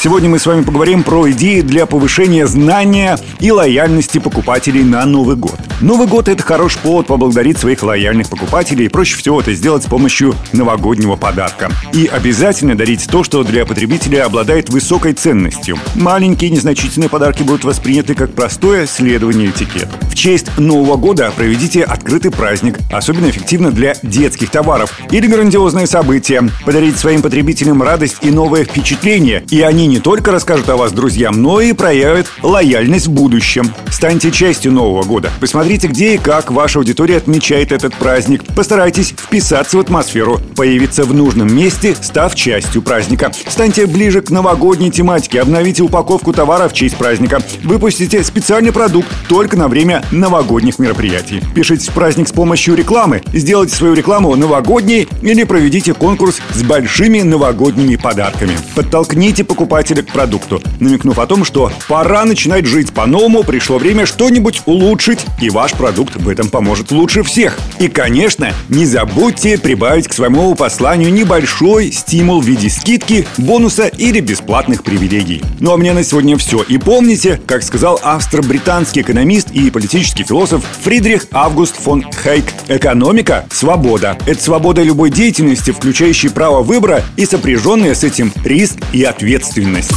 Сегодня мы с вами поговорим про идеи для повышения знания и лояльности покупателей на Новый год. Новый год – это хороший повод поблагодарить своих лояльных покупателей. И проще всего это сделать с помощью новогоднего подарка. И обязательно дарить то, что для потребителя обладает высокой ценностью. Маленькие незначительные подарки будут восприняты как простое следование этикету. В честь Нового года проведите открытый праздник, особенно эффективно для детских товаров, или грандиозное событие. Подарить своим потребителям радость и новое впечатление, и они не только расскажут о вас друзьям, но и проявят лояльность в будущем. Станьте частью Нового года. Посмотрите, где и как ваша аудитория отмечает этот праздник. Постарайтесь вписаться в атмосферу, появиться в нужном месте, став частью праздника. Станьте ближе к новогодней тематике, обновите упаковку товара в честь праздника. Выпустите специальный продукт только на время новогодних мероприятий. Пишите в праздник с помощью рекламы. Сделайте свою рекламу новогодней или проведите конкурс с большими новогодними подарками. Подтолкните покупателей покупателя к продукту, намекнув о том, что пора начинать жить по-новому, пришло время что-нибудь улучшить, и ваш продукт в этом поможет лучше всех. И, конечно, не забудьте прибавить к своему посланию небольшой стимул в виде скидки, бонуса или бесплатных привилегий. Ну а мне на сегодня все. И помните, как сказал австро-британский экономист и политический философ Фридрих Август фон Хейк, экономика – свобода. Это свобода любой деятельности, включающей право выбора и сопряженная с этим риск и ответственность ответственность.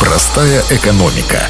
Простая экономика.